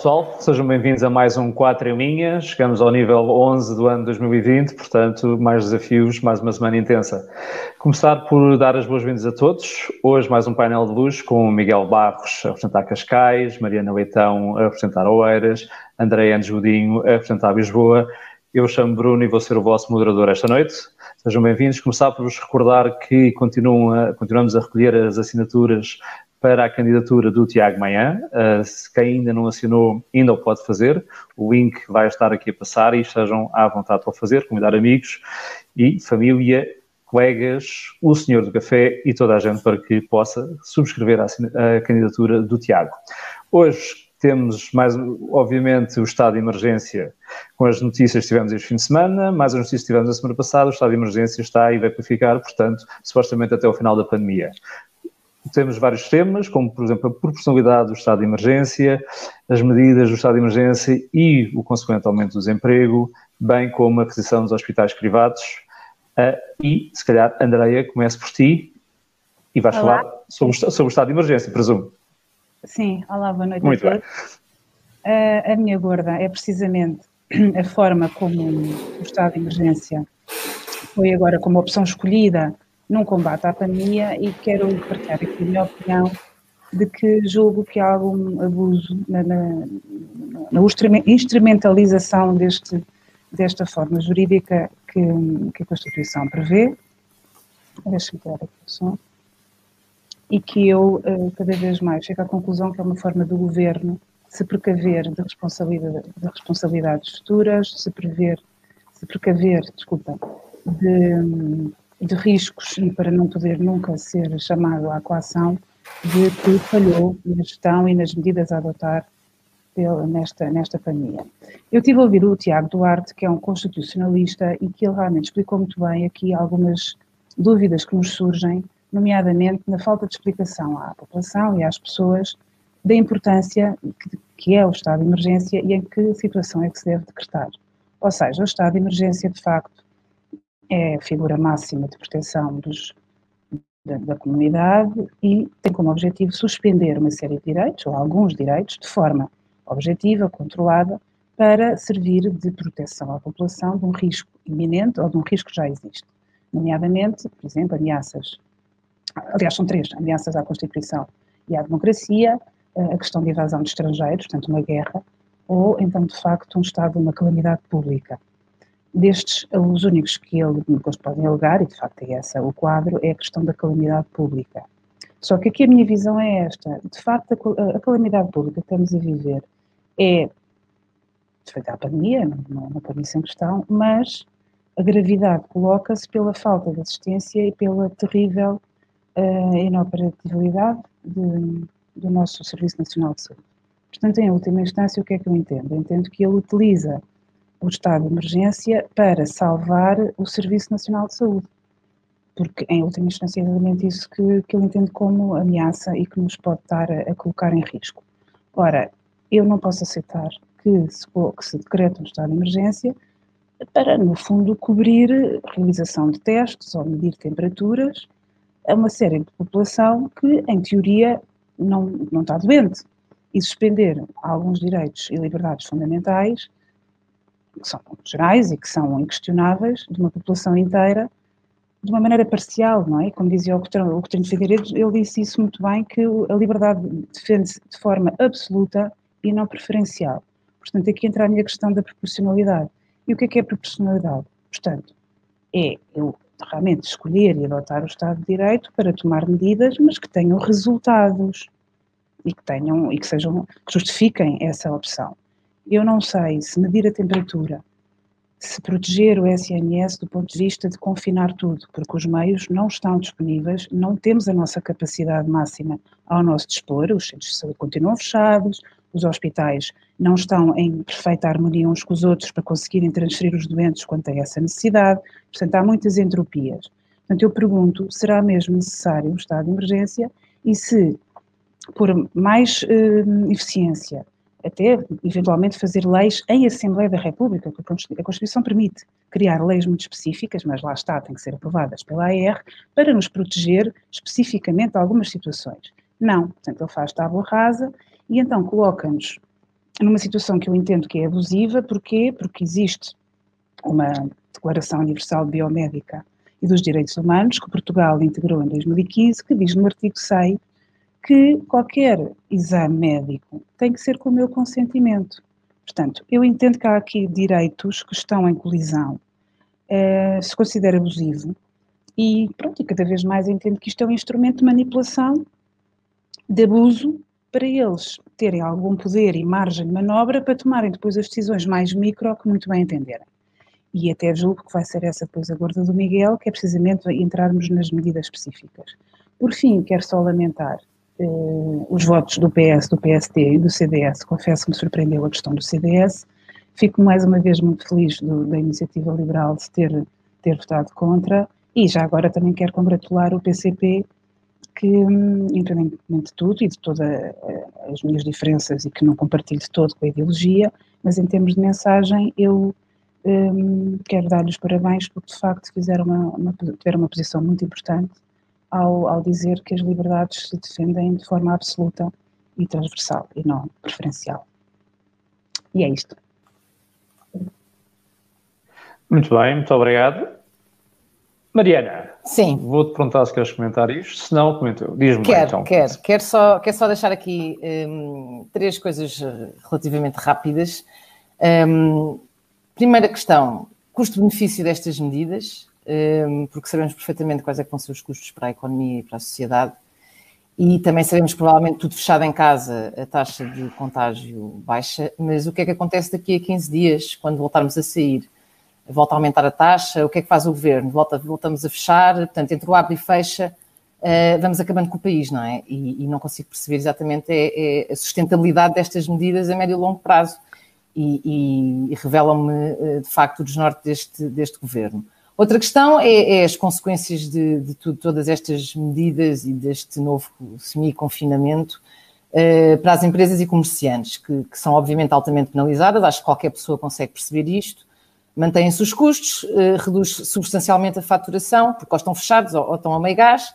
pessoal, sejam bem-vindos a mais um 4 em linha. Chegamos ao nível 11 do ano 2020, portanto, mais desafios, mais uma semana intensa. Começar por dar as boas-vindas a todos. Hoje, mais um painel de luz com Miguel Barros a apresentar Cascais, Mariana Leitão a apresentar Oeiras, André Andes Godinho a apresentar Lisboa. Eu chamo Bruno e vou ser o vosso moderador esta noite. Sejam bem-vindos. Começar por vos recordar que continuam a, continuamos a recolher as assinaturas para a candidatura do Tiago Manhã. Uh, se quem ainda não assinou, ainda o pode fazer. O link vai estar aqui a passar e estejam à vontade para o fazer, convidar amigos e família, colegas, o senhor do café e toda a gente para que possa subscrever a, a candidatura do Tiago. Hoje temos mais, obviamente, o estado de emergência com as notícias que tivemos este fim de semana, mais as notícias que tivemos a semana passada, o estado de emergência está e vai para ficar, portanto, supostamente até o final da pandemia. Temos vários temas, como, por exemplo, a proporcionalidade do estado de emergência, as medidas do estado de emergência e o consequente aumento do desemprego, bem como a aquisição dos hospitais privados. Uh, e, se calhar, Andreia, comece por ti e vais olá. falar sobre, sobre o estado de emergência, presumo. Sim, olá, boa noite Muito todos. Uh, a minha gorda é precisamente a forma como o estado de emergência foi agora como opção escolhida num combate à pandemia e quero partilhar aqui a minha opinião de que julgo que há algum abuso na, na, na instrumentalização deste, desta forma jurídica que, que a Constituição prevê. Deixa-me tirar. E que eu, eh, cada vez mais, chego à conclusão que é uma forma do governo se precaver de, responsabilidade, de responsabilidades futuras, se prever, se precaver, desculpa, de de riscos e para não poder nunca ser chamado à coação de que falhou na gestão e nas medidas a adotar pela, nesta, nesta pandemia. Eu tive a ouvir o Tiago Duarte, que é um constitucionalista, e que ele realmente explicou muito bem aqui algumas dúvidas que nos surgem, nomeadamente na falta de explicação à população e às pessoas da importância que, que é o estado de emergência e em que situação é que se deve decretar. Ou seja, o estado de emergência, de facto, é a figura máxima de proteção dos, da, da, comunidade e tem como objetivo suspender uma série de direitos, ou alguns direitos, de forma objetiva, controlada, para servir de proteção à população de um risco iminente ou de um risco que já existe. Nomeadamente, por exemplo, ameaças, aliás, são três: ameaças à Constituição e à democracia, a questão de invasão de estrangeiros, portanto, uma guerra, ou então, de facto, um estado de uma calamidade pública. Destes, os únicos que ele, depois podem alegar, e de facto é essa o quadro, é a questão da calamidade pública. Só que aqui a minha visão é esta: de facto, a, a calamidade pública que estamos a viver é, de facto, a pandemia, não, não põe isso em questão, mas a gravidade coloca-se pela falta de assistência e pela terrível uh, inoperatividade de, do nosso Serviço Nacional de Saúde. Portanto, em última instância, o que é que eu entendo? Eu entendo que ele utiliza o estado de emergência para salvar o Serviço Nacional de Saúde. Porque, em última instância, é exatamente isso que, que eu entendo como ameaça e que nos pode estar a, a colocar em risco. Ora, eu não posso aceitar que se, que se decrete um estado de emergência para, no fundo, cobrir realização de testes ou medir temperaturas a uma série de população que, em teoria, não, não está doente. E suspender alguns direitos e liberdades fundamentais que são gerais e que são inquestionáveis, de uma população inteira, de uma maneira parcial, não é? Como dizia o Coutinho Figueiredo, ele disse isso muito bem, que a liberdade defende-se de forma absoluta e não preferencial. Portanto, aqui entra a minha questão da proporcionalidade. E o que é que é proporcionalidade? Portanto, é eu realmente escolher e adotar o Estado de Direito para tomar medidas, mas que tenham resultados e que tenham e que sejam que justifiquem essa opção. Eu não sei se medir a temperatura, se proteger o SNS do ponto de vista de confinar tudo, porque os meios não estão disponíveis, não temos a nossa capacidade máxima ao nosso dispor, os centros de saúde continuam fechados, os hospitais não estão em perfeita harmonia uns com os outros para conseguirem transferir os doentes quando têm essa necessidade, portanto há muitas entropias. Portanto, eu pergunto, será mesmo necessário um estado de emergência e se, por mais eh, eficiência, até eventualmente fazer leis em Assembleia da República, porque a Constituição permite criar leis muito específicas, mas lá está, têm que ser aprovadas pela AR, para nos proteger especificamente de algumas situações. Não, portanto, ele faz tábua rasa e então coloca-nos numa situação que eu entendo que é abusiva, porquê? Porque existe uma Declaração Universal Biomédica e dos Direitos Humanos, que Portugal integrou em 2015, que diz no artigo 6 que qualquer exame médico tem que ser com o meu consentimento. Portanto, eu entendo que há aqui direitos que estão em colisão, eh, se considera abusivo, e pronto, e cada vez mais entendo que isto é um instrumento de manipulação, de abuso, para eles terem algum poder e margem de manobra para tomarem depois as decisões mais micro que muito bem entenderem. E até julgo que vai ser essa depois a gorda do Miguel, que é precisamente entrarmos nas medidas específicas. Por fim, quero só lamentar eh, os votos do PS, do PSD e do CDS. Confesso que me surpreendeu a questão do CDS. Fico mais uma vez muito feliz do, da iniciativa liberal de ter, ter votado contra. E já agora também quero congratular o PCP que, hum, independentemente de tudo e de todas eh, as minhas diferenças e que não compartilho de todo com a ideologia, mas em termos de mensagem, eu um, quero dar-lhes parabéns porque de facto fizeram uma, uma, tiveram uma posição muito importante ao, ao dizer que as liberdades se defendem de forma absoluta e transversal e não preferencial. E é isto. Muito bem, muito obrigado. Mariana. Sim. Vou-te perguntar se queres comentar isto, se não, comenta eu. Diz-me quero, então. Quero, quero só, quero só deixar aqui um, três coisas eh, relativamente rápidas. Um, primeira questão, custo-benefício destas medidas, porque sabemos perfeitamente quais é vão ser os custos para a economia e para a sociedade. E também sabemos que provavelmente tudo fechado em casa, a taxa de contágio baixa, mas o que é que acontece daqui a 15 dias, quando voltarmos a sair? volta a aumentar a taxa, o que é que faz o governo? Volta, voltamos a fechar, portanto, entre o abre e fecha, uh, vamos acabando com o país, não é? E, e não consigo perceber exatamente é, é a sustentabilidade destas medidas a médio e longo prazo e, e, e revelam-me, uh, de facto, o desnorte deste, deste governo. Outra questão é, é as consequências de, de tudo, todas estas medidas e deste novo semi-confinamento uh, para as empresas e comerciantes, que, que, são obviamente altamente penalizadas, acho que qualquer pessoa consegue perceber isto, mantêm-se os custos, eh, reduz substancialmente a faturação, porque ou estão fechados ou, estão a meio gás,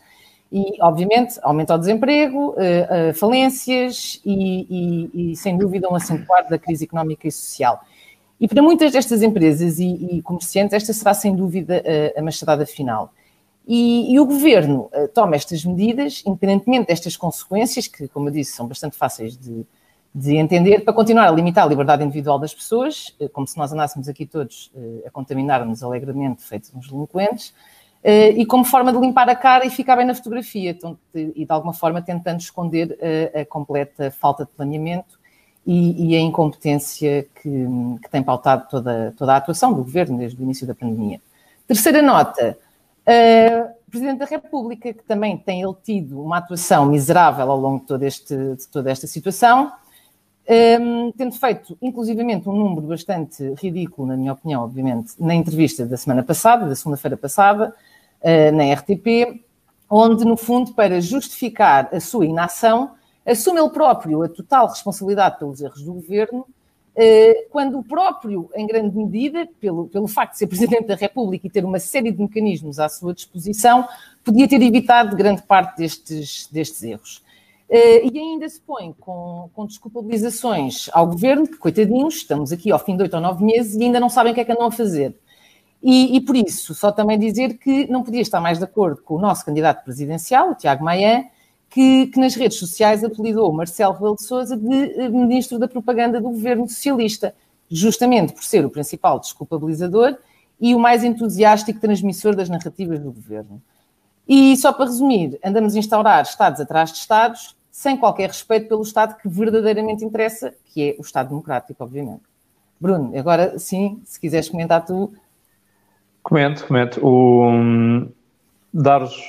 e, obviamente, aumenta o desemprego, eh, falências e, e, e, sem dúvida, um acentuar da crise económica e social. E para muitas destas empresas e, e comerciantes, esta será, sem dúvida, a, a machadada final. E, e, o governo toma estas medidas, independentemente destas consequências, que, como eu disse, são bastante fáceis de, de entender para continuar a limitar a liberdade individual das pessoas, eh, como se nós andássemos aqui todos eh, a contaminar-nos alegremente, feitos uns delinquentes, eh, e como forma de limpar a cara e ficar bem na fotografia, e de alguma forma tentando esconder a, a completa falta de planeamento e, e a incompetência que, que, tem pautado toda, toda a atuação do governo desde o início da pandemia. Terceira nota, o Presidente da República, que também tem ele tido uma atuação miserável ao longo de, todo este, de toda esta situação, um, tendo feito, inclusivamente, um número bastante ridículo, na minha opinião, obviamente, na entrevista da semana passada, da segunda-feira passada, uh, na RTP, onde, no fundo, para justificar a sua inação, assume ele próprio a total responsabilidade pelos erros do governo, uh, quando o próprio, em grande medida, pelo, pelo facto de ser Presidente da República e ter uma série de mecanismos à sua disposição, podia ter evitado grande parte destes, destes erros. Uh, e ainda se põe com, com desculpabilizações ao governo, que coitadinhos, estamos aqui ao fim de oito ou nove meses e ainda não sabem o que é que andam a fazer. E, e, por isso, só também dizer que não podia estar mais de acordo com o nosso candidato presidencial, o Tiago Maia, que, que, nas redes sociais apelidou Marcelo Rebelo de Sousa de eh, ministro da propaganda do governo socialista, justamente por ser o principal desculpabilizador e o mais entusiástico transmissor das narrativas do governo. E só para resumir, andamos a instaurar Estados atrás de Estados, sem qualquer respeito pelo Estado que verdadeiramente interessa, que é o Estado democrático, obviamente. Bruno, agora sim, se quiseres comentar tu. Comento, comento. O, um, dados,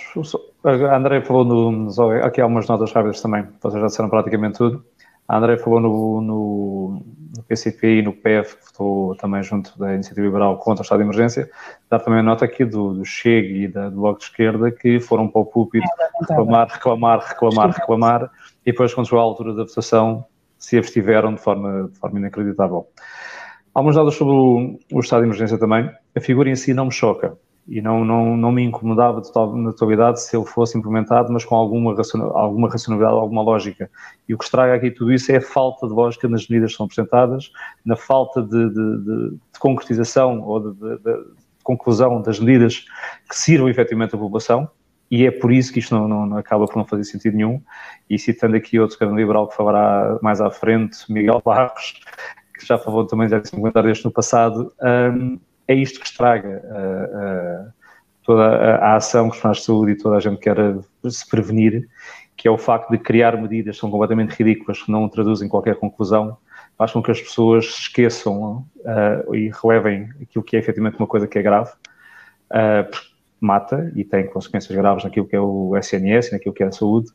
a André falou no, aqui há umas notas rápidas também, vocês já disseram praticamente tudo. A André falou no, no, no PCP e no PF, que votou também junto da Iniciativa Liberal contra o estado de emergência. Dar também a nota aqui do, do Chega e da, do Bloco de Esquerda que foram para o púlpito é, reclamar, reclamar, reclamar, reclamar e depois, quando chegou à altura da votação, se abstiveram de forma, de forma inacreditável. Alguns dados sobre o, o estado de emergência também. A figura em si não me choca. E não, não, não me incomodava na totalidade se ele fosse implementado, mas com alguma, alguma racionalidade, alguma lógica. E o que estraga aqui tudo isso é a falta de lógica nas medidas que são apresentadas, na falta de, de, de, de concretização ou de, conclusão das medidas que sirvam efetivamente à população, e é por isso que isto não, não, não, acaba por não fazer sentido nenhum. E citando aqui outro grande liberal que falará mais à frente, Miguel Barros, que já falou também, já disse um comentário deste no passado, um, é isto que estraga uh, uh, toda a, a, ação que faz de saúde e toda a gente quer se prevenir, que é o facto de criar medidas que são completamente ridículas, que não traduzem qualquer conclusão, faz com que as pessoas esqueçam uh, e relevem aquilo que é efetivamente uma coisa que é grave, porque mata e tem consequências graves naquilo que é o SNS, naquilo que é a saúde,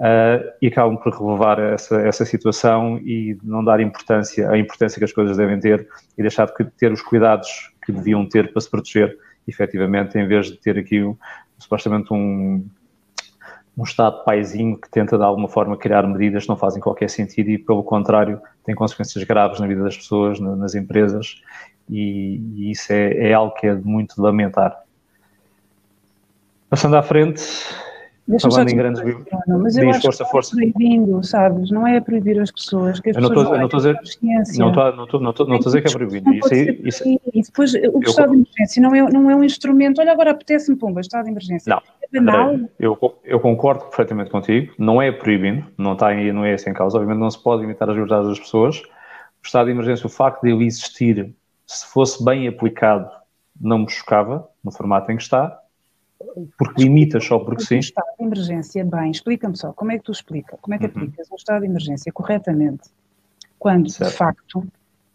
Uh, e acabam por relevar essa, essa situação e não dar importância, a importância que as coisas devem ter e deixar de ter os cuidados que deviam ter para se proteger, efetivamente, em vez de ter aqui supostamente um, um Estado paizinho que tenta de alguma forma criar medidas que não fazem qualquer sentido e, pelo contrário, tem consequências graves na vida das pessoas, nas empresas, e, e isso é, é algo que é muito de lamentar. Passando à frente, Falando em grandes mas eu acho força, que força. proibindo, sabes? Não é proibir as pessoas. Que as eu não estou a dizer, que é proibido. Isso, isso, e depois o estado de emergência não é, não é um instrumento. Olha, agora apetece-me, pumba, estado de emergência. Não. É banal. Eu, eu concordo perfeitamente contigo. Não é proibindo, não está não é esse em causa. Obviamente não se pode limitar as liberdades das pessoas. O estado de emergência, o facto de ele existir, se fosse bem aplicado, não me chocava no formato em que está porque limitas só porque sim. estado de emergência, bem, explica-me só, como é que tu explica, como é que uhum. aplicas um estado de emergência corretamente, quando certo. de facto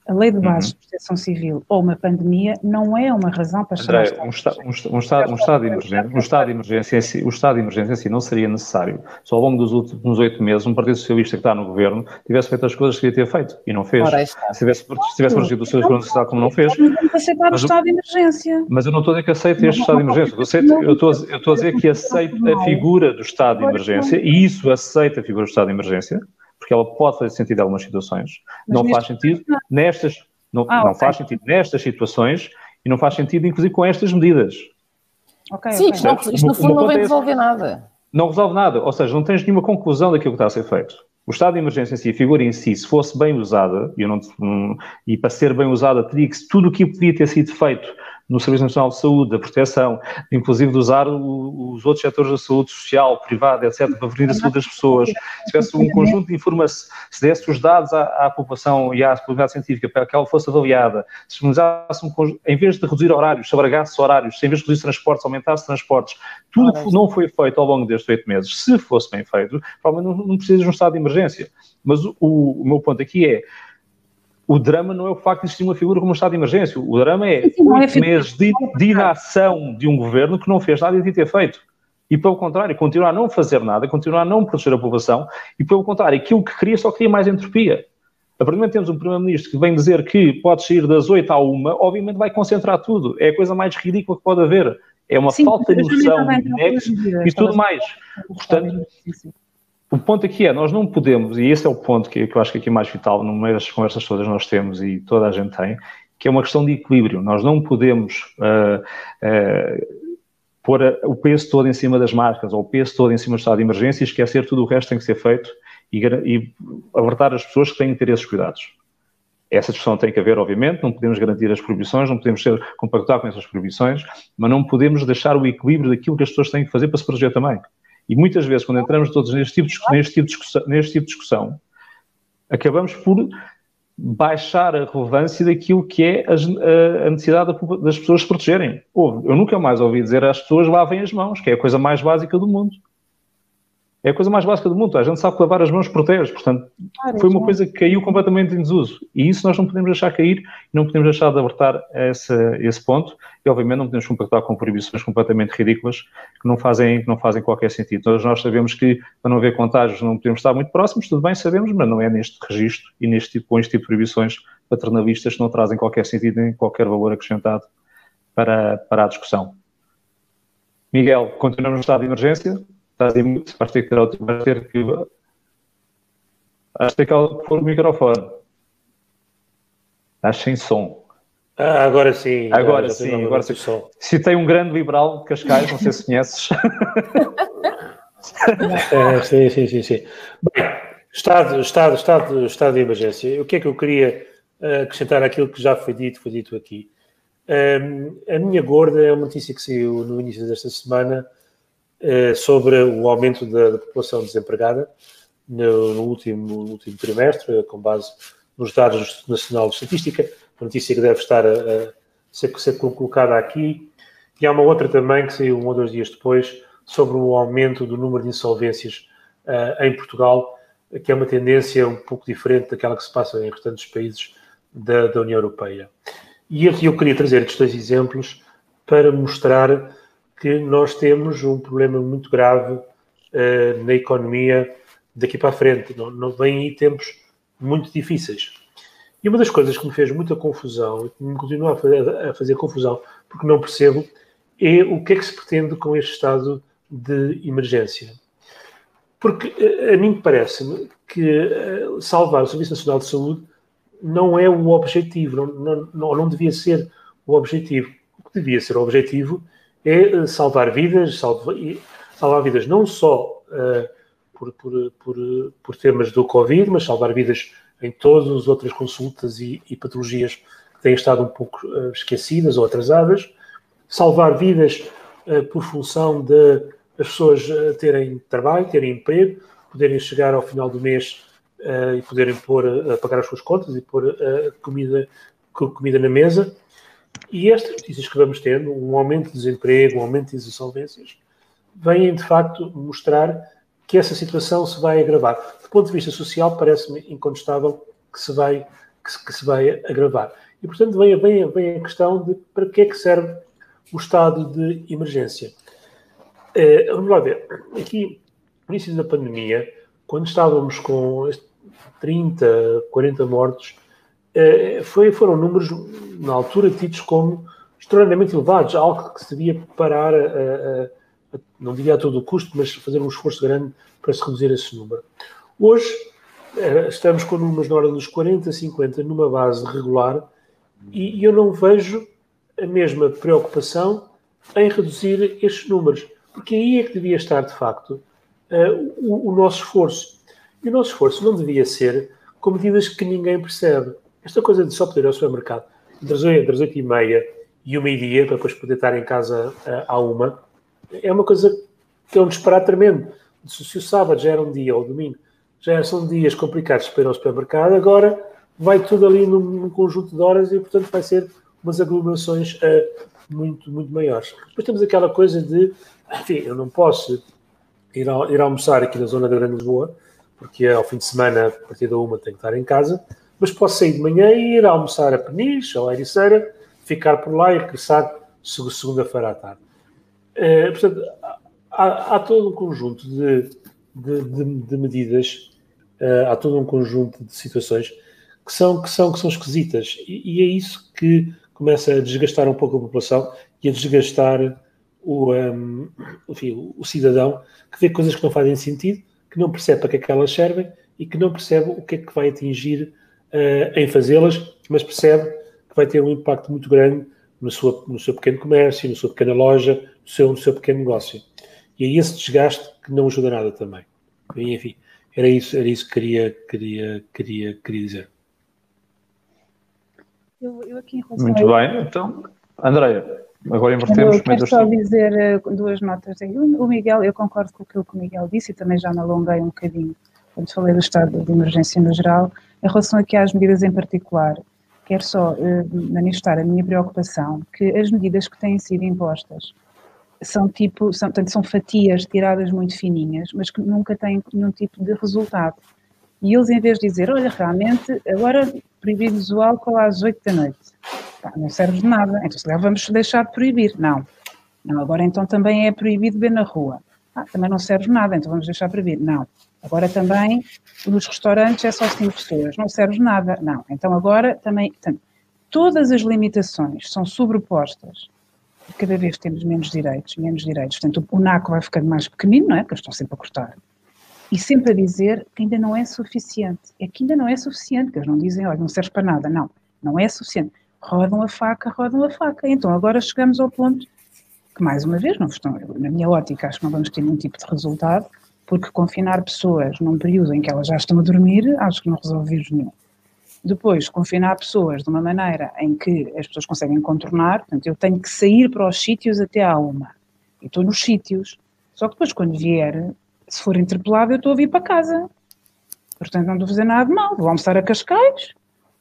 a lei de base uhum. de proteção civil ou uma pandemia não é uma razão para André, um, esta, um, um, estado, um, estado de emergência, um estado de emergência, o estado de emergência em si não seria necessário se ao longo dos últimos oito meses um Partido Socialista que está no governo tivesse feito as coisas que devia ter feito e não fez. Se tivesse, se tivesse protegido o seu governo social como não fez. Aceitar o estado de emergência. Mas eu não estou a dizer que aceito este estado de emergência. Eu, aceito, eu, estou, eu estou a dizer que aceito a figura do estado de emergência e isso aceita a figura do estado de emergência porque ela pode fazer sentido em algumas situações. Mas não faz sentido nestas não, ah, não okay. faz sentido nestas situações e não faz sentido, inclusive, com estas medidas. Okay, Sim, okay. Isto, isto no fundo não vem resolver nada. Não resolve nada, ou seja, não tens nenhuma conclusão daquilo que está a ser feito. O estado de emergência em si, a figura em si, se fosse bem usada, e, não, e para ser bem usada, teria que tudo o que podia ter sido feito no Serviço Nacional de Saúde, da proteção, inclusive de usar o, os outros setores da saúde social, privada, etc., para prevenir a saúde das pessoas, se tivesse um conjunto de informações, se desse os dados à, à, população e à comunidade científica para que ela fosse avaliada, se disponibilizasse um conjunto, em vez de reduzir horários, se abragasse horários, se em vez de reduzir transportes, aumentasse transportes, tudo que não foi feito ao longo destes oito meses, se fosse bem feito, provavelmente não, não precisa de um estado de emergência. Mas o, o, o meu ponto aqui é, o drama não é o facto de existir uma figura como um estado de emergência. O drama é oito meses de, de inação de um governo que não fez nada e de ter feito. E, pelo contrário, continuar a não fazer nada, continuar a não proteger a população, e, pelo contrário, aquilo que queria só queria mais entropia. A partir do momento que temos um Primeiro-Ministro que vem dizer que pode sair das 8 à 1, obviamente vai concentrar tudo. É a coisa mais ridícula que pode haver. É uma sim, falta de noção, de e tudo mais. Portanto, o ponto aqui é, nós não podemos, e esse é o ponto que, que eu acho que aqui é mais vital, no meio das conversas todas nós temos e toda a gente tem, que é uma questão de equilíbrio. Nós não podemos uh, uh, pôr o peso todo em cima das marcas ou o peso todo em cima do estado de emergência e esquecer tudo o resto que tem que ser feito e, e alertar as pessoas que têm que ter esses cuidados. Essa discussão tem que haver, obviamente, não podemos garantir as proibições, não podemos ser compactuar com essas proibições, mas não podemos deixar o equilíbrio daquilo que as pessoas têm que fazer para se proteger também. E muitas vezes, quando entramos todos neste tipo de, neste tipo de, discussão, neste tipo de discussão, acabamos por baixar a relevância daquilo que é a, necessidade das pessoas se protegerem. Eu nunca mais ouvi dizer às pessoas lavem as mãos, que é a coisa mais básica do mundo. É a coisa mais básica do mundo. A gente sabe que lavar as mãos protege. Portanto, foi uma coisa que caiu completamente em desuso. E isso nós não podemos deixar cair, não podemos deixar de abertar esse, esse ponto. E, obviamente, não podemos compactar com proibições completamente ridículas que não fazem, que não fazem qualquer sentido. Todos nós sabemos que, para não haver contágios, não podemos estar muito próximos, tudo bem, sabemos, mas não é neste registro e neste tipo, com este tipo de proibições paternalistas que não trazem qualquer sentido nem qualquer valor acrescentado para, para a discussão. Miguel, continuamos no estado de emergência? Estás aí muito, vais ter que ter outro, vais ter que. Vais ter que pôr o microfone. Estás sem som. Ah, agora sim. Agora sim, agora sim. Se tem um grande liberal de Cascais, não sei se conheces. é, sim, sim, sim, sim. Bem, estado, estado, estado, estado de emergência. O que é que eu queria eh, acrescentar àquilo que já foi dito, foi dito aqui? Um, a minha gorda é uma notícia que saiu no início desta semana sobre o aumento da, da população desempregada no, no, último, no último trimestre, com base nos dados do Instituto Nacional de Estatística uma notícia que deve estar a, a ser, ser, colocada aqui. E há uma outra também que saiu um ou dois dias depois sobre o aumento do número de insolvências uh, em Portugal, que é uma tendência um pouco diferente daquela que se passa em restantes países da, da União Europeia. E aqui eu queria trazer estes dois exemplos para mostrar que nós temos um problema muito grave uh, na economia daqui para a frente. Não, não vêm aí tempos muito difíceis. E uma das coisas que me fez muita confusão, e que me continua a fazer, a fazer confusão, porque não percebo, é o que é que se pretende com este estado de emergência. Porque eh, a mim parece-me que eh, salvar o Serviço Nacional de Saúde não é o objetivo, não, não, não, não devia ser o objetivo. O que devia ser o objetivo é eh, salvar vidas, salvar, salvar vidas não só uh, por, por, por, por temas do Covid, mas salvar vidas em todas as outras consultas e, e patologias que têm estado um pouco uh, esquecidas ou atrasadas, salvar vidas uh, por função de as pessoas terem trabalho, terem emprego, poderem chegar ao final do mês e poderem pôr, pagar as suas contas e pôr comida, comida na mesa. E estas notícias que vamos tendo, um aumento de desemprego, um aumento de insolvências, vêm de facto mostrar que essa situação se vai agravar. Do ponto de vista social, parece-me incontestável que se vai, que se, que se vai agravar. E, portanto, vem, vem, vem a questão de para que é que serve o estado de emergência. Eh, vamos lá ver. Aqui, no início da pandemia, quando estávamos com 30, 40 mortos, foi, foram números, na altura, tidos como extraordinariamente elevados, algo que se devia parar a, a não diria a todo o custo, mas fazer um esforço grande para se reduzir esse número. Hoje eh, estamos com números na ordem dos 40, 50 numa base regular e eu não vejo a mesma preocupação em reduzir estes números, porque aí é que devia estar, de facto, eh, o, o nosso esforço. E o nosso esforço não devia ser com medidas que ninguém percebe. Esta coisa de só poder ir ao supermercado entre as 8 e meia e o meio-dia, para depois poder estar em casa eh, à uma, é uma coisa que é um disparate tremendo. Se, o sábado já era um dia, ou o domingo, já são dias complicados para ir ao supermercado, agora vai tudo ali num, num conjunto de horas e, portanto, vai ser umas aglomerações uh, muito, muito maiores. Depois temos aquela coisa de, enfim, eu não posso ir, a, ir almoçar aqui na zona da Grande Lisboa, porque ao fim de semana, a partir da uma, tenho que estar em casa, mas posso sair de manhã e ir almoçar a Peniche ou a Ericeira, ficar por lá e regressar segunda-feira à tarde. É, portanto, há, há, todo um conjunto de, de, de, de medidas, uh, há todo um conjunto de situações que são, que são, que são esquisitas. E, e, é isso que começa a desgastar um pouco a população e a desgastar o, um, enfim, o, o cidadão que vê coisas que não fazem sentido, que não percebe para que é que elas servem e que não percebe o que é que vai atingir uh, em fazê-las, mas percebe que vai ter um impacto muito grande no seu, no seu pequeno comércio, na sua pequena loja, no seu, no seu pequeno negócio. E é esse desgaste que não ajuda nada também. E, enfim, era isso, era isso que queria, queria, queria, queria dizer. Eu, eu aqui Muito bem, então, Andréia, agora invertemos. Eu quero só dizer uh, duas notas. O Miguel, eu concordo com aquilo que o Miguel disse e também já me alonguei um bocadinho quando falei do estado de emergência no geral. Em relação aqui às medidas em particular, quero só uh, manifestar a minha preocupação que as medidas que têm sido impostas são tipo, são, portanto, são fatias tiradas muito fininhas, mas que nunca têm nenhum tipo de resultado. E eles, em vez de dizer, olha, realmente, agora proibimos o álcool às 8 da noite, Pá, não serve de nada, então se calhar vamos deixar de proibir. Não. Não, agora então também é proibido beber na rua. Ah, também não serve de nada, então vamos deixar de proibir. Não. Agora também nos restaurantes é só 5 pessoas, não serve nada. Não. Então agora também, portanto, todas as limitações são sobrepostas cada vez temos menos direitos, menos direitos. Portanto, o NACO vai ficando mais pequenino, não é? Porque eles estão sempre a cortar. E sempre a dizer que ainda não é suficiente. É que ainda não é suficiente, que eles não dizem, olha, não serve para nada. Não, não é suficiente. rodam a faca, rodam a faca. Então agora chegamos ao ponto que, mais uma vez, não estão, na minha ótica, acho que não vamos ter nenhum tipo de resultado, porque confinar pessoas num período em que elas já estão a dormir, acho que não resolve vírus nenhum. Depois, confinar pessoas de uma maneira em que as pessoas conseguem contornar, portanto, eu tenho que sair para os sítios até à uma. E estou nos sítios. Só que depois, quando vier, se for interpelado, eu estou a vir para casa. Portanto, não estou a fazer nada de mal. Vou almoçar a Cascais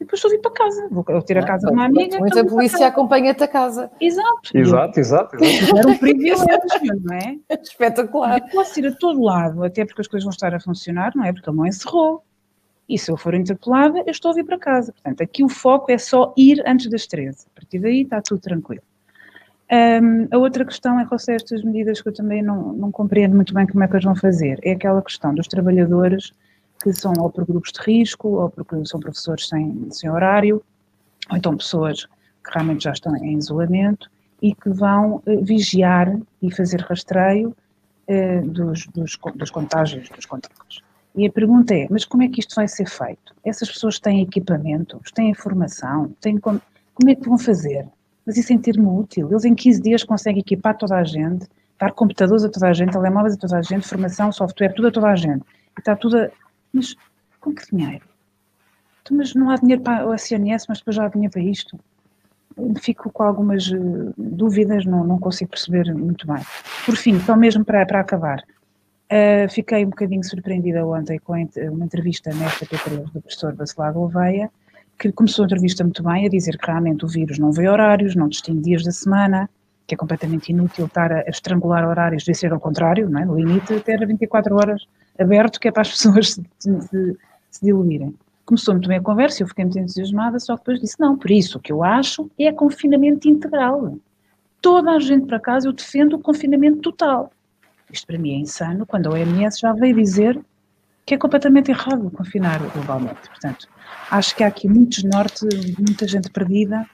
depois estou a vir para casa. Vou ter a casa de uma amiga. Muita então polícia acompanha-te a casa. Exato. Exato, exato. exato. Era um privilégio, não é? Espetacular. Eu posso ir a todo lado, até porque as coisas vão estar a funcionar, não é? Porque ele não encerrou. E se eu for interpelada, eu estou a vir para casa. Portanto, aqui o foco é só ir antes das 13. A partir daí está tudo tranquilo. Um, a outra questão em relação a estas medidas que eu também não, não compreendo muito bem como é que elas vão fazer é aquela questão dos trabalhadores que são ou por grupos de risco, ou porque são professores sem, sem horário, ou então pessoas que realmente já estão em isolamento e que vão uh, vigiar e fazer rastreio uh, dos, dos, dos contágios, dos contactos. E a pergunta é, mas como é que isto vai ser feito? Essas pessoas têm equipamentos, têm informação, têm como, como é que vão fazer? Mas isso em termo útil. Eles em 15 dias conseguem equipar toda a gente, dar computadores a toda a gente, telemóveis a toda a gente, formação, software, tudo a toda a gente. E está tudo a... Mas com que dinheiro? Então, mas não há dinheiro para o SNS, mas depois já há dinheiro para isto? Fico com algumas uh, dúvidas, não, não consigo perceber muito bem. Por fim, só mesmo para, para acabar, Uh, fiquei um bocadinho surpreendida ontem com uma entrevista nesta P3 do professor Bacelar Gouveia, que começou a entrevista muito bem a dizer que realmente o vírus não vê horários, não distingue dias da semana, que é completamente inútil estar a estrangular horários, devia ser ao contrário, não é? no limite era 24 horas aberto, que é para as pessoas se, se, se diluírem. Começou muito bem a conversa, eu fiquei muito entusiasmada, só que depois disse, não, por isso o que eu acho é confinamento integral. Toda a gente para casa, eu defendo o confinamento total. Isto para mim é insano, quando a OMS já veio dizer que é completamente errado confinar globalmente. Portanto, acho que há aqui muito desnorte, muita gente perdida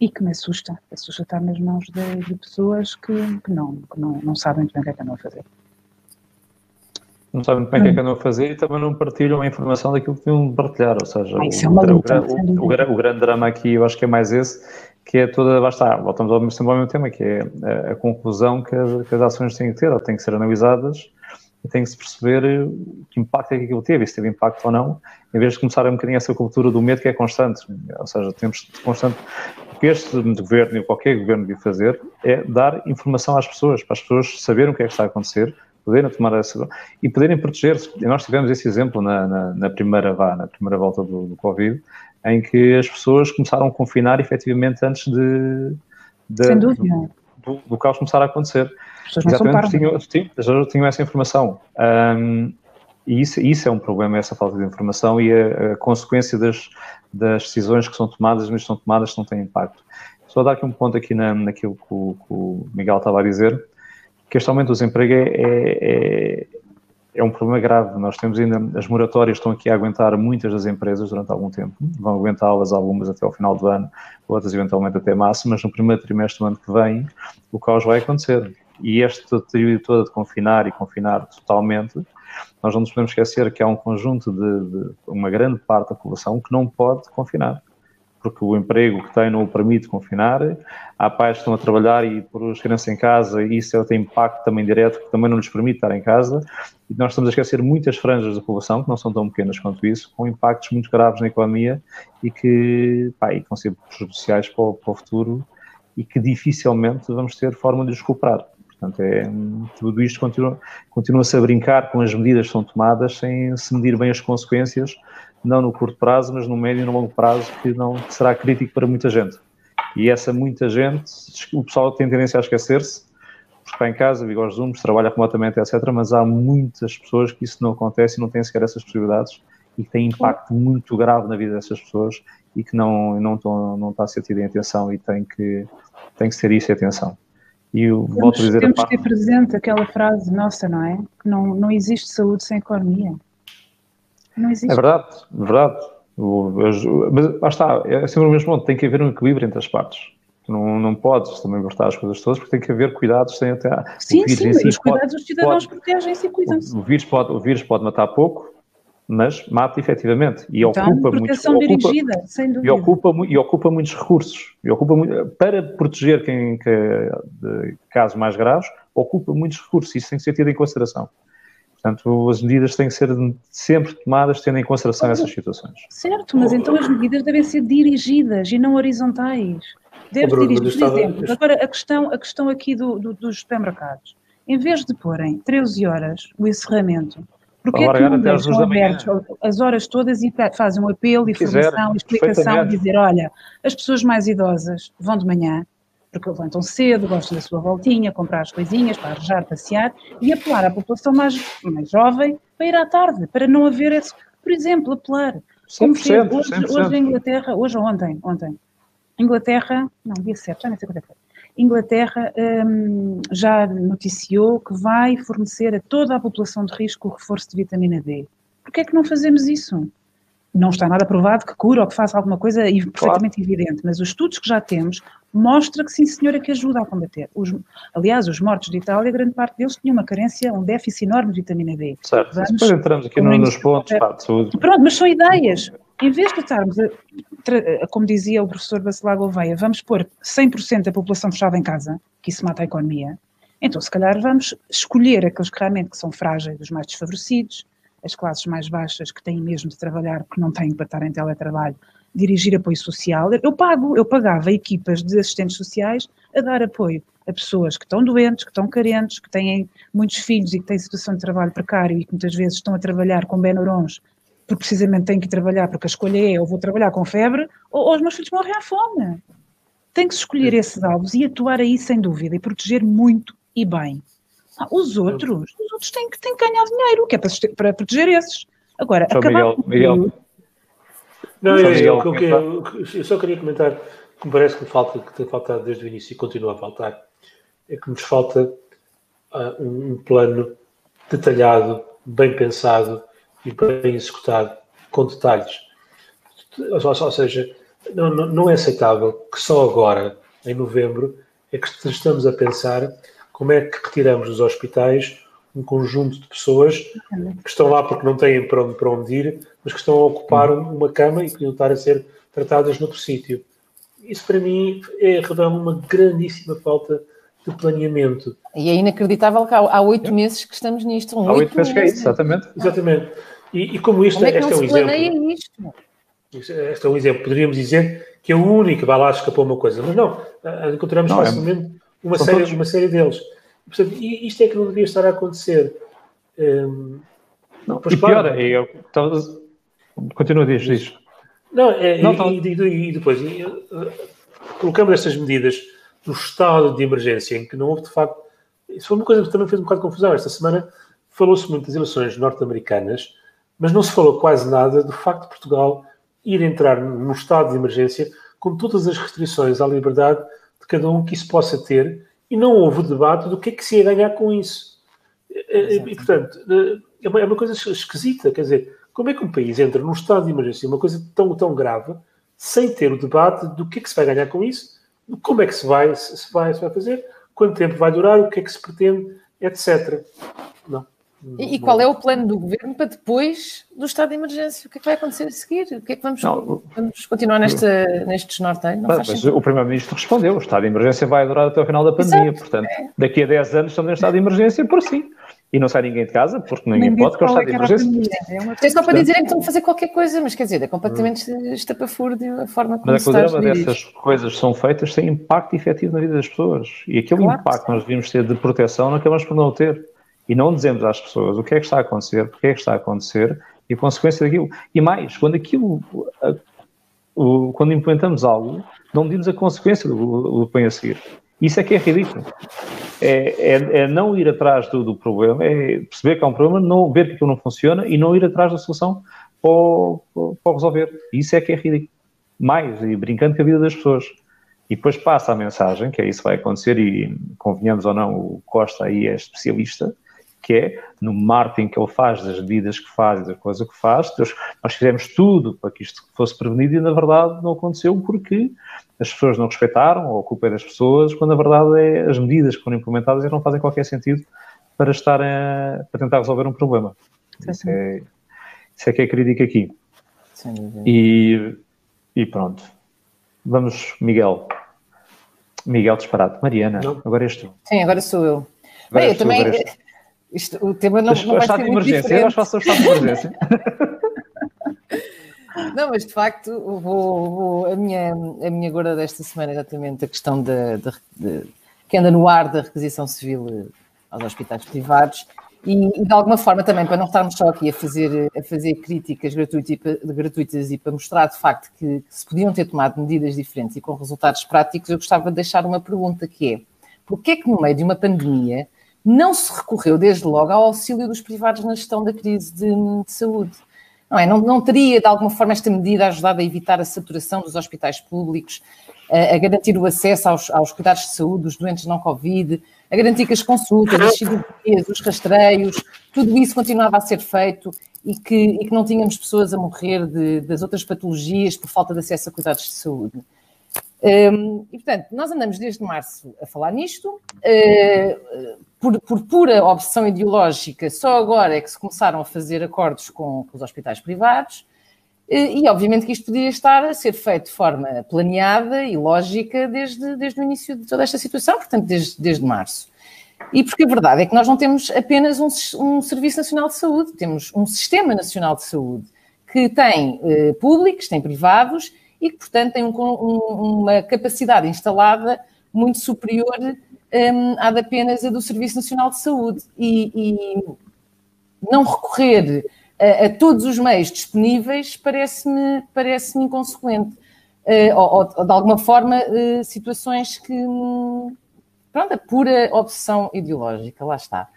e que me assusta. Assusta estar nas mãos de, de pessoas que, que, não, que não, não sabem muito bem o que é que andam a fazer. Não sabem muito bem o que é que andam a fazer e também não partilham a informação daquilo que deviam partilhar. Ou seja, ah, isso o, é uma luta, o, o, o, grande drama aqui, eu acho que é mais esse, que é toda, lá está, voltamos ao mesmo, ao mesmo tema, que é a, a conclusão que as, que as, ações têm que ter, ou têm que ser analisadas e tem que se perceber eh, que impacto é que aquilo teve, se teve impacto ou não, em vez de começar um bocadinho essa cultura do medo que é constante. Ou seja, temos constante. O que este governo e qualquer governo devia fazer é dar informação às pessoas, para as pessoas saberem o que é que está a acontecer, poderem tomar essa e poderem proteger-se. Nós tivemos esse exemplo na, na, na primeira vá, na primeira volta do, do, Covid, em que as pessoas começaram a confinar efetivamente antes de, de Sem dúvida. Do, do, caos começar a acontecer. Exatamente, tinham, já tinham essa informação. Um, e isso, isso é um problema, essa falta de informação e a, a consequência das, das decisões que são tomadas, mas são tomadas que não têm impacto. Só dar aqui um ponto aqui na, naquilo que o, que o Miguel estava a dizer que este aumento do desemprego é, é, é, é, um problema grave. Nós temos ainda, as moratórias estão aqui a aguentar muitas das empresas durante algum tempo, vão aguentá-las algumas até ao final do ano, outras eventualmente até março, mas no primeiro trimestre do ano que vem o caos vai acontecer. E este teoria toda de confinar e confinar totalmente, nós não nos podemos esquecer que há um conjunto de, de uma grande parte da população que não pode confinar porque o emprego que tem não o permite confinar. Há pais que estão a trabalhar e por as crianças em casa, e isso tem impacto também direto, que também não lhes permite estar em casa. E nós estamos a esquecer muitas franjas da população, que não são tão pequenas quanto isso, com impactos muito graves na economia e que pá, e vão ser prejudiciais para o, para o futuro e que dificilmente vamos ter forma de os recuperar. Portanto, é, tudo isto continua, continua-se a brincar com as medidas que são tomadas sem se medir bem as consequências não no curto prazo, mas no médio e no longo prazo, que não que será crítico para muita gente. E essa muita gente, o pessoal tem tendência a esquecer-se, porque está em casa, vive aos Zooms, trabalha remotamente, etc. Mas há muitas pessoas que isso não acontece e não têm sequer essas possibilidades e que têm impacto muito grave na vida dessas pessoas e que não, não, estão, não está a ser tido em atenção e tem que, tem que ser isso em atenção. E temos, a dizer temos a parte... ter presente aquela frase nossa, não é? Que não, não existe saúde sem economia. Não existe. É verdade, é verdade. Mas lá está, é sempre o mesmo ponto, tem que haver um equilíbrio entre as partes. Não, não podes também cortar as coisas todas, porque tem que haver cuidados. Tem até, sim, sim, si os cuidados dos cidadãos protegem-se e cuidam-se. O vírus, pode, o vírus pode matar pouco, mas mata efetivamente e então, ocupa proteção muito, dirigida, ocupa. E ocupa, e ocupa muitos recursos. E ocupa muito, para proteger quem que, de casos mais graves, ocupa muitos recursos. Isso tem que ser tido em consideração. Portanto, as medidas têm que ser sempre tomadas tendo em consideração essas situações. Certo, mas então as medidas devem ser dirigidas e não horizontais. Deve dirigir, por exemplo. Agora, a questão, a questão aqui do, do, dos supermercados. Em vez de porem 13 horas o encerramento, porque é que não deixam abertos as horas todas e fazem um apelo, informação, explicação, dizer, olha, as pessoas mais idosas vão de manhã, porque levantam cedo, gostam da sua voltinha, comprar as coisinhas, para arranjar, passear, e apelar à população mais, mais jovem para ir à tarde, para não haver esse, por exemplo, apelar. Como fez hoje, 100%. hoje em Inglaterra, hoje ou ontem, ontem, Inglaterra, não, dia 7, já nem sei quando é que foi. Inglaterra um, já noticiou que vai fornecer a toda a população de risco o reforço de vitamina D. Por que é que não fazemos isso? Não está nada provado que cura ou que faça alguma coisa perfeitamente claro. evidente, mas os estudos que já temos mostra que sim, senhora, que ajuda a combater. Os, aliás, os mortos de Itália, grande parte deles tinham uma carência, um déficit enorme de vitamina D. Certo, Vamos, depois entramos aqui no, nos pontos pá, de saúde. Pronto, mas são ideias. Em vez de estarmos, a, como dizia o professor Bacelar Gouveia, vamos pôr 100% da população fechada em casa, que isso mata a economia, então se calhar vamos escolher aqueles que realmente que são frágeis, os mais desfavorecidos, as classes mais baixas que têm mesmo de trabalhar porque não têm para estar em teletrabalho, dirigir apoio social. Eu pago, eu pagava equipas de assistentes sociais a dar apoio a pessoas que estão doentes, que estão carentes, que têm muitos filhos e que têm situação de trabalho precário e que muitas vezes estão a trabalhar com Benurons porque precisamente têm que ir trabalhar porque a escolha é ou vou trabalhar com febre ou, ou os meus filhos morrem à fome. Tem que se escolher esses alvos e atuar aí sem dúvida e proteger muito e bem. Ah, os outros, os outros têm que, têm que ganhar dinheiro, que é para, para proteger esses. Agora, Só acabar Miguel, Miguel, não, eu, eu, eu, eu, só queria comentar que me parece que me falta, que tem faltado desde o início e continua a faltar, é que nos falta uh, um plano detalhado, bem pensado e bem executado, com detalhes. Ou, ou seja, não, não, é aceitável que só agora, em novembro, é que estamos a pensar como é que retiramos dos hospitais um conjunto de pessoas que estão lá porque não têm para onde, para onde ir, mas que estão a ocupar uma cama e podiam estar a ser tratadas noutro sítio. Isso para mim é revela uma grandíssima falta de planeamento. E é inacreditável que há oito meses que estamos nisto. Um há oito meses que é isso, exatamente. Exatamente. E, e como isto como é, que este não é um exemplo. Isto? Este é um exemplo. Poderíamos dizer que é o único que vai lá escapou uma coisa, mas não. Encontramos não, facilmente é... uma, série, uma série deles. Portanto, isto é que não devia estar a acontecer. Um, não, pois, e pior, claro, é, eu, continua a dizer isso. Não, é, não, e, e, e, depois, e, uh, colocamos estas medidas no estado de emergência, em que não houve de facto. Isso foi uma coisa que também fez um bocado de confusão. Esta semana falou-se muito das eleições norte-americanas, mas não se falou quase nada do facto de Portugal ir entrar num estado de emergência com todas as restrições à liberdade de cada um que isso possa ter e não houve debate do que é que se ia ganhar com isso. E, e portanto, é uma, é uma, coisa esquisita, quer dizer, como é que um país entra num estado de emergência, uma coisa tão, tão grave, sem ter o debate do que é que se vai ganhar com isso, como é que se vai, se vai, se vai fazer, quanto tempo vai durar, o que é que se pretende, etc. Não. E, e qual é o plano do governo para depois do estado de emergência? O que é que vai acontecer a seguir? O que é que vamos, não, vamos continuar nesta, neste desnorteio? Mas, o Primeiro-Ministro respondeu: o estado de emergência vai durar até o final da pandemia. Exato. Portanto, daqui a 10 anos estamos em estado de emergência por si. E não sai ninguém de casa, porque ninguém Nem pode, porque é o estado de emergência. É, é só para dizerem que estão a fazer qualquer coisa, mas quer dizer, é completamente hum. estapafúrdio a forma como mas se está Mas o drama dessas coisas são feitas sem impacto efetivo na vida das pessoas. E aquele claro, impacto que nós devíamos ter de proteção não acabamos por não ter e não dizemos às pessoas o que é que está a acontecer, porque é que está a acontecer e a consequência daquilo. E mais, quando aquilo, quando implementamos algo, não medimos a consequência do, que vem a seguir. Isso é que é ridículo. É, é, é não ir atrás do, do, problema, é perceber que há um problema, não ver que aquilo não funciona e não ir atrás da solução para, para resolver. Isso é que é ridículo. Mais, e brincando com a vida das pessoas. E depois passa a mensagem, que é isso vai acontecer, e convenhamos ou não, o Costa aí é especialista, que é no marketing que ele faz, das medidas que faz e da coisa que faz. Nós fizemos tudo para que isto fosse prevenido e, na verdade, não aconteceu porque as pessoas não respeitaram, ou a culpa é das pessoas, quando na verdade é as medidas que foram implementadas e não fazem qualquer sentido para estar a, para tentar resolver um problema. Isso é, Isso é que é crítica aqui. E, e pronto. Vamos, Miguel. Miguel disparado. Mariana, não. agora és tu. Sim, agora sou eu. Agora Bem, eu também. Isto, o tema não, não vai estado de emergência, eu faço o estado de emergência. Não, mas de facto, vou, vou, a, minha, a minha gorda desta semana é exatamente a questão de, de, de, que anda no ar da requisição civil aos hospitais privados e, e, de alguma forma também para não estarmos só aqui a fazer, a fazer críticas gratuitas, gratuitas e para mostrar de facto que, que, se podiam ter tomado medidas diferentes e com resultados práticos, eu gostava de deixar uma pergunta que é porquê é que no meio de uma pandemia não se recorreu desde logo ao auxílio dos privados na gestão da crise de, de saúde? Não, é? não, não teria, de alguma forma, esta medida ajudado a evitar a saturação dos hospitais públicos, a, a garantir o acesso aos, aos, cuidados de saúde dos doentes não Covid, a garantir que as consultas, as cirurgias, os rastreios, tudo isso continuava a ser feito e que, e que não tínhamos pessoas a morrer de, das outras patologias por falta de acesso a cuidados de saúde. Um, e, portanto, nós andamos desde março a falar nisto, uh, por, por, pura obsessão ideológica, só agora é que se começaram a fazer acordos com, com os hospitais privados, uh, e obviamente que isto podia estar a ser feito de forma planeada e lógica desde, desde o início de toda esta situação, portanto, desde, desde março. E porque a verdade é que nós não temos apenas um, um Serviço Nacional de Saúde, temos um Sistema Nacional de Saúde que tem uh, públicos, tem privados e que, portanto, tem um, um, uma capacidade instalada muito superior um, à de apenas a do Serviço Nacional de Saúde. E, e não recorrer a, a, todos os meios disponíveis parece-me parece inconsequente. Uh, ou, ou, de alguma forma, uh, situações que. Pronto, a pura obsessão ideológica, lá está.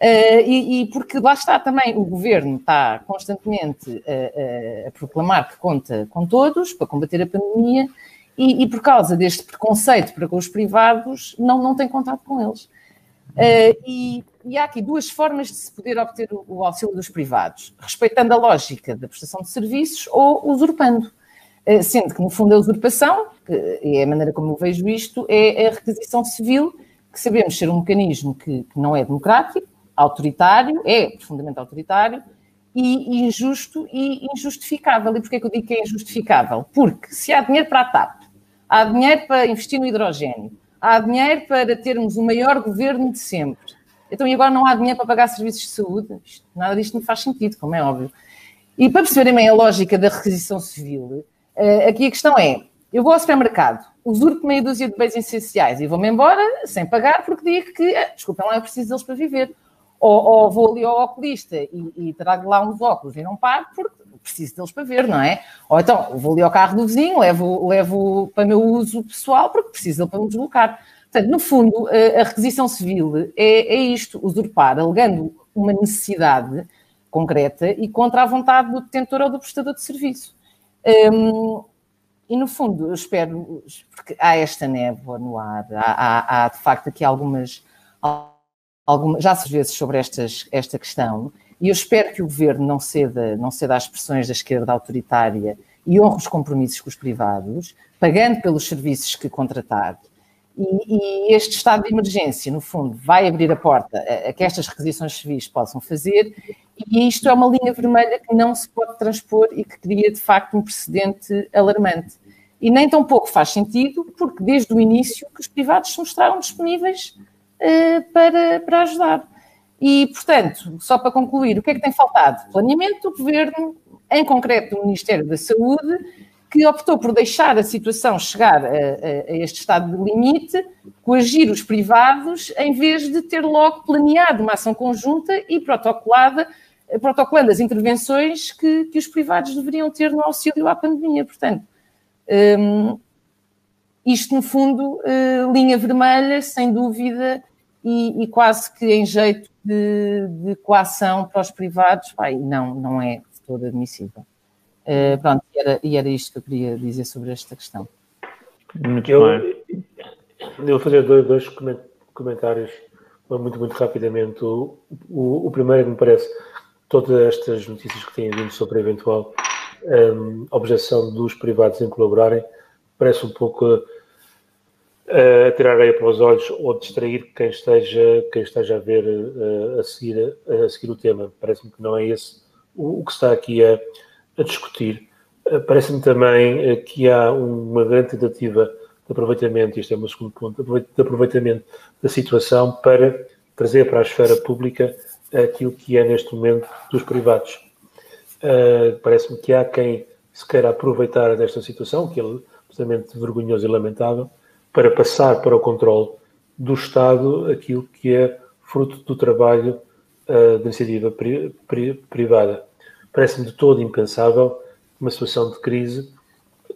Uh, e, e, porque lá está também, o governo está constantemente a, a, a, proclamar que conta com todos para combater a pandemia e, e, por causa deste preconceito para com os privados, não, não tem contado com eles. Uh, e, e, há aqui duas formas de se poder obter o, o, auxílio dos privados: respeitando a lógica da prestação de serviços ou usurpando. Uh, sendo que, no fundo, a usurpação, que é a maneira como eu vejo isto, é a requisição civil, que sabemos ser um mecanismo que, que não é democrático autoritário, é profundamente autoritário, e injusto e injustificável. E porquê que eu digo que é injustificável? Porque se há dinheiro para a TAP, há dinheiro para investir no hidrogênio, há dinheiro para termos o maior governo de sempre, então e agora não há dinheiro para pagar serviços de saúde? Nada disto me faz sentido, como é óbvio. E para perceberem bem a lógica da requisição civil, eh, aqui a questão é, eu vou ao supermercado, usurpo meia dúzia de bens essenciais e vou-me embora sem pagar porque digo que, eh, desculpem lá, eu preciso deles para viver. Ou, ou vou ali ao oculista e, e trago lá uns óculos e não pago porque preciso deles para ver, não é? Ou então vou ali ao carro do vizinho, levo, levo para meu uso pessoal porque preciso dele para me deslocar. Portanto, no fundo, a, a requisição civil é, é isto, usurpar, alegando uma necessidade concreta e contra a vontade do detentor ou do prestador de serviço. Um, e no fundo, eu espero, porque há esta névoa no ar, há, há, há de facto aqui algumas alguma, já se vezes sobre estas, esta questão, e eu espero que o governo não ceda, não ceda às pressões da esquerda autoritária e honre os compromissos com os privados, pagando pelos serviços que contratar. E, e, este estado de emergência, no fundo, vai abrir a porta a, a, que estas requisições civis possam fazer, e isto é uma linha vermelha que não se pode transpor e que cria, de facto, um precedente alarmante. E nem tão pouco faz sentido, porque desde o início que os privados se mostraram disponíveis uh, para, para ajudar. E, portanto, só para concluir, o que é que tem faltado? Planeamento do Governo, em concreto do Ministério da Saúde, que optou por deixar a situação chegar a, a, a, este estado de limite, coagir os privados, em vez de ter logo planeado uma ação conjunta e protocolada, protocolando as intervenções que, que os privados deveriam ter no auxílio à pandemia. Portanto, um, isto, no fundo, uh, linha vermelha, sem dúvida, e, e, quase que em jeito de, de coação para os privados, pai, não, não é de todo admissível. Uh, pronto, e era, e era isto que eu queria dizer sobre esta questão. Muito eu, bem. Eu vou fazer dois, dois comentários muito, muito rapidamente. O, o, o, primeiro me parece todas estas notícias que têm vindo sobre a eventual um, objeção dos privados em colaborarem, parece um pouco a tirar areia para os olhos ou distrair quem esteja, quem esteja a ver a seguir, a seguir o tema. Parece-me que não é esse o, o que está aqui a, a discutir. Uh, Parece-me também uh, que há uma grande tentativa de aproveitamento, este é o meu segundo ponto, de aproveitamento da situação para trazer para a esfera pública aquilo que é neste momento dos privados. Uh, Parece-me que há quem se queira aproveitar desta situação, que é absolutamente vergonhoso e lamentável, para passar para o controle do Estado aquilo que é fruto do trabalho uh, da iniciativa pri, pri, privada. Parece-me de todo impensável uma situação de crise,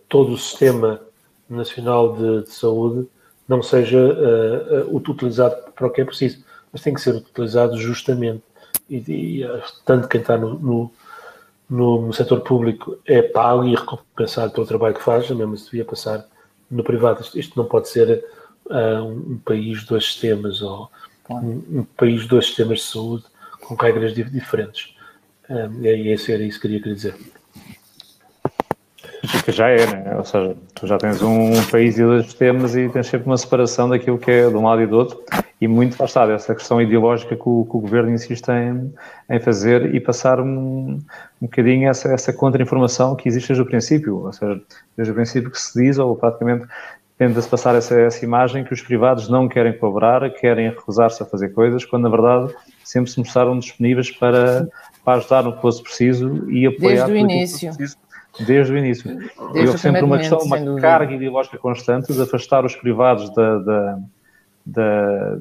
todo o sistema nacional de, de saúde não seja uh, uh, utilizado para o que é preciso, mas tem que ser utilizado justamente. E, e tanto quem está no, no, no, no setor público é pago e recompensado pelo trabalho que faz, mesmo se devia passar no privado. Isto, isto não pode ser uh, um país dois sistemas ou um, um, país dois sistemas de saúde com regras diferentes. Um, e é era isso que eu queria dizer. Que já é, né? Ou seja, tu já tens um país e dois sistemas e tens sempre uma separação daquilo que é de um lado e do outro. E muito estar essa questão ideológica que o, que o governo insiste em, em, fazer e passar um, um bocadinho essa, essa contra-informação que existe desde o princípio. Ou seja, desde o princípio que se diz, ou praticamente tenta-se passar essa, essa imagem que os privados não querem colaborar, querem recusar-se a fazer coisas, quando na verdade sempre se mostraram disponíveis para, para ajudar no que fosse preciso e apoiar desde o início. Desde o início. Desde e houve sempre uma questão, uma carga ideológica constante de afastar os privados da, da, da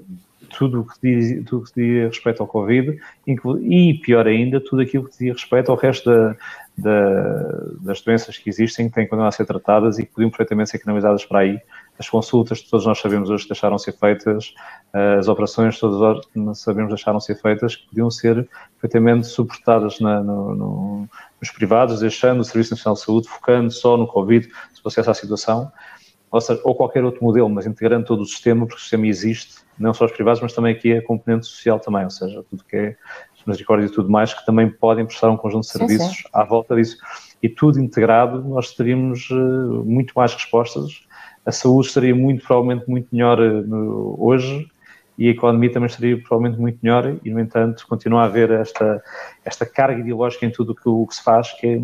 tudo o que diz, tudo que diz respeito ao Covid e, pior ainda, tudo aquilo que diz respeito ao resto da, da, das doenças que existem, que têm que continuar a ser tratadas e que podiam perfeitamente ser canalizadas para aí. As consultas, todos nós sabemos hoje que deixaram de ser feitas, as operações, todos nós sabemos deixaram de ser feitas, que podiam ser perfeitamente suportadas na, no, no, nos privados, deixando o Serviço Nacional de Saúde, focando só no Covid, se fosse essa a situação, ou, seja, ou qualquer outro modelo, mas integrando todo o sistema, porque o sistema existe, não só os privados, mas também aqui a componente social também, ou seja, tudo que é misericórdia e tudo mais, que também podem prestar um conjunto de serviços sim, sim. à volta disso. E tudo integrado, nós teríamos uh, muito mais respostas. A saúde estaria muito, provavelmente, muito melhor uh, hoje e a economia também estaria provavelmente muito melhor e, no entanto, continua a haver esta, esta carga ideológica em tudo que, o que se faz que é...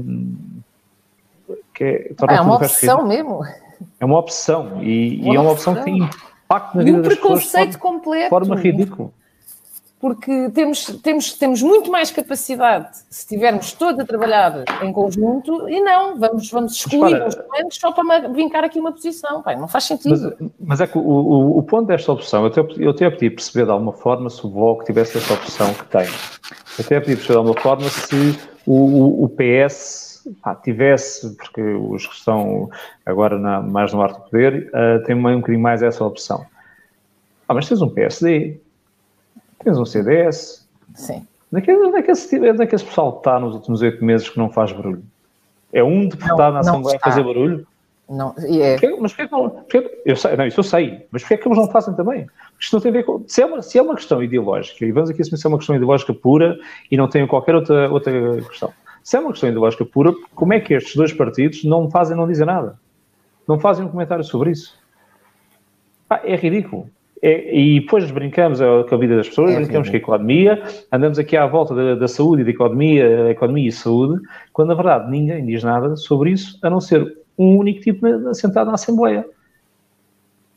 Que é, é uma opção mesmo. É uma opção e, uma e é uma opção que tem impacto na vida das pessoas de forma, completo. forma ridícula porque temos, temos, temos muito mais capacidade se estivermos todos a trabalhar em conjunto e não, vamos, vamos excluir os doentes só para vincar aqui uma posição. Pai, não faz sentido. Mas, mas é que o, o, o, ponto desta opção, eu até, eu até podia perceber de alguma forma se o Bloco tivesse esta opção que tem. Eu até podia perceber de alguma forma se o, o PS pá, tivesse, porque os que estão agora na, mais no ar do poder, uh, têm um bocadinho mais essa opção. Ah, mas tens um PSD, Tens um CDS. Sim. Daquele, daquele, daquele pessoal que está nos últimos oito meses que não faz barulho. É um deputado não, na Assembleia a fazer barulho? Não, é... Porquê, mas porquê que não, porquê, eu sei, não, isso eu sei, mas porquê é que eles não fazem também? Isto não tem a ver com. Se é uma, se é uma questão ideológica, e vamos aqui assumir se é uma questão ideológica pura e não tem qualquer outra, outra questão. Se é uma questão ideológica pura, como é que estes dois partidos não fazem, não dizem nada? Não fazem um comentário sobre isso? Ah, é ridículo. É, e depois brincamos com a vida das pessoas, é, brincamos sim. com a economia, andamos aqui à volta da, da, saúde e da economia, economia e saúde, quando na verdade ninguém diz nada sobre isso, a não ser um único tipo sentado na Assembleia.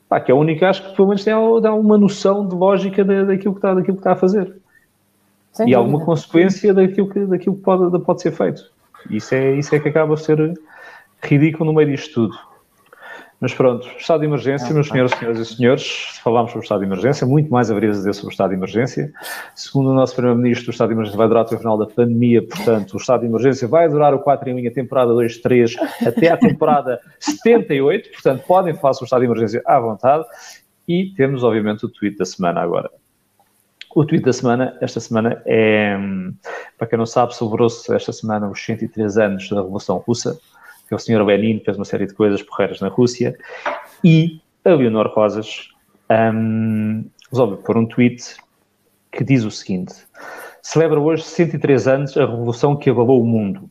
Pá, que é o único, acho que pelo menos tem dá uma noção de lógica daquilo que está, daquilo que está a fazer. Sem e dúvida. alguma consequência daquilo que, daquilo que pode, pode ser feito. Isso é, isso é que acaba a ser ridículo no meio disto tudo. Mas pronto, estado de emergência, meus senhores, senhoras e senhores, falámos sobre o estado de emergência, muito mais haveria a dizer sobre o estado de emergência. Segundo o nosso Primeiro-Ministro, o estado de emergência vai durar até o final da pandemia, portanto, o estado de emergência vai durar o 4 em linha, temporada 2, 3, até a temporada 78, portanto, podem falar sobre o estado de emergência à vontade. E temos, obviamente, o tweet da semana agora. O tweet da semana, esta semana, é, para quem não sabe, celebrou-se esta semana os 103 anos da Revolução Russa que é o senhor Lenin, fez uma série de coisas porreiras na Rússia, e a Leonor Rosas um, resolve pôr um tweet que diz o seguinte: celebra hoje 103 anos a revolução que abalou o mundo.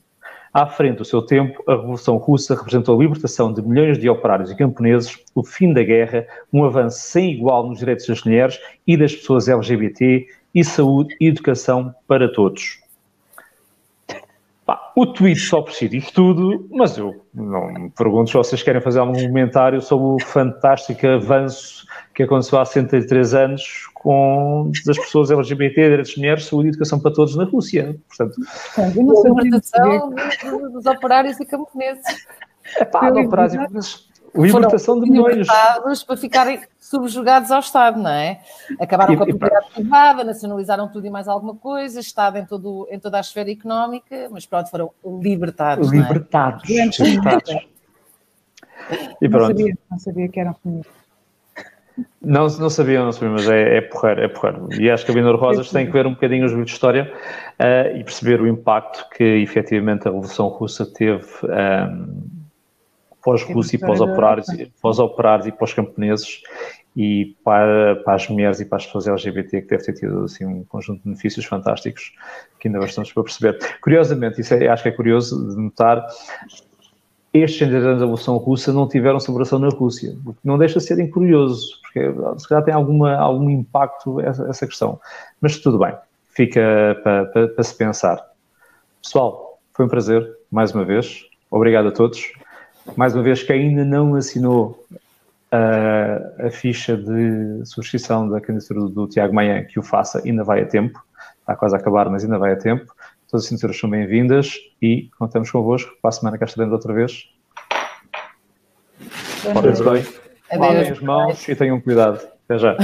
À frente do seu tempo, a Revolução Russa representou a libertação de milhões de operários e camponeses, o fim da guerra, um avanço sem igual nos direitos das mulheres e das pessoas LGBT e saúde e educação para todos. Pá, o tweet só por si diz tudo, mas eu não me pergunto se vocês querem fazer algum comentário sobre o fantástico avanço que aconteceu há 103 anos com as pessoas LGBT, direitos de mulheres, saúde e educação para todos na Rússia. Portanto, a libertação dos operários e camponeses. É pá, operários e camponeses libertação de milhões. para ficarem subjugados ao Estado, não é? Acabaram e, com a propriedade privada, nacionalizaram tudo e mais alguma coisa, Estado em, todo, em toda a esfera económica, mas pronto, foram libertados. Libertados. É? libertados. E pronto. Não sabia, não sabia que eram comunistas. Não, não sabia, não sabia, mas é, é porreiro, é porreiro. E acho que a Binor Rosas tem que ver um bocadinho os livros de história uh, e perceber o impacto que efetivamente a Revolução Russa teve um, ehm, pós-Rússia e pós-operários, pós-operários e pós-camponeses e para, para, as mulheres e para as pessoas LGBT que deve ter tido assim, um conjunto de benefícios fantásticos que ainda bastante para perceber. Curiosamente, isso é, acho que é curioso de notar, estes 100 anos da Revolução Russa não tiveram celebração na Rússia, o que não deixa de ser curioso, porque se calhar tem alguma, algum impacto essa, essa questão. Mas tudo bem, fica para, para, para se pensar. Pessoal, foi um prazer, mais uma vez. Obrigado a todos mais uma vez, que ainda não assinou a, a ficha de subscrição da candidatura do, do Tiago Maia, que o faça, ainda vai a tempo. Está quase a acabar, mas ainda vai a tempo. Todas as assinaturas são bem-vindas e contamos convosco. Para a semana cá estaremos outra vez. Portem-se bem. Lavem as mãos e tenham cuidado. Até já.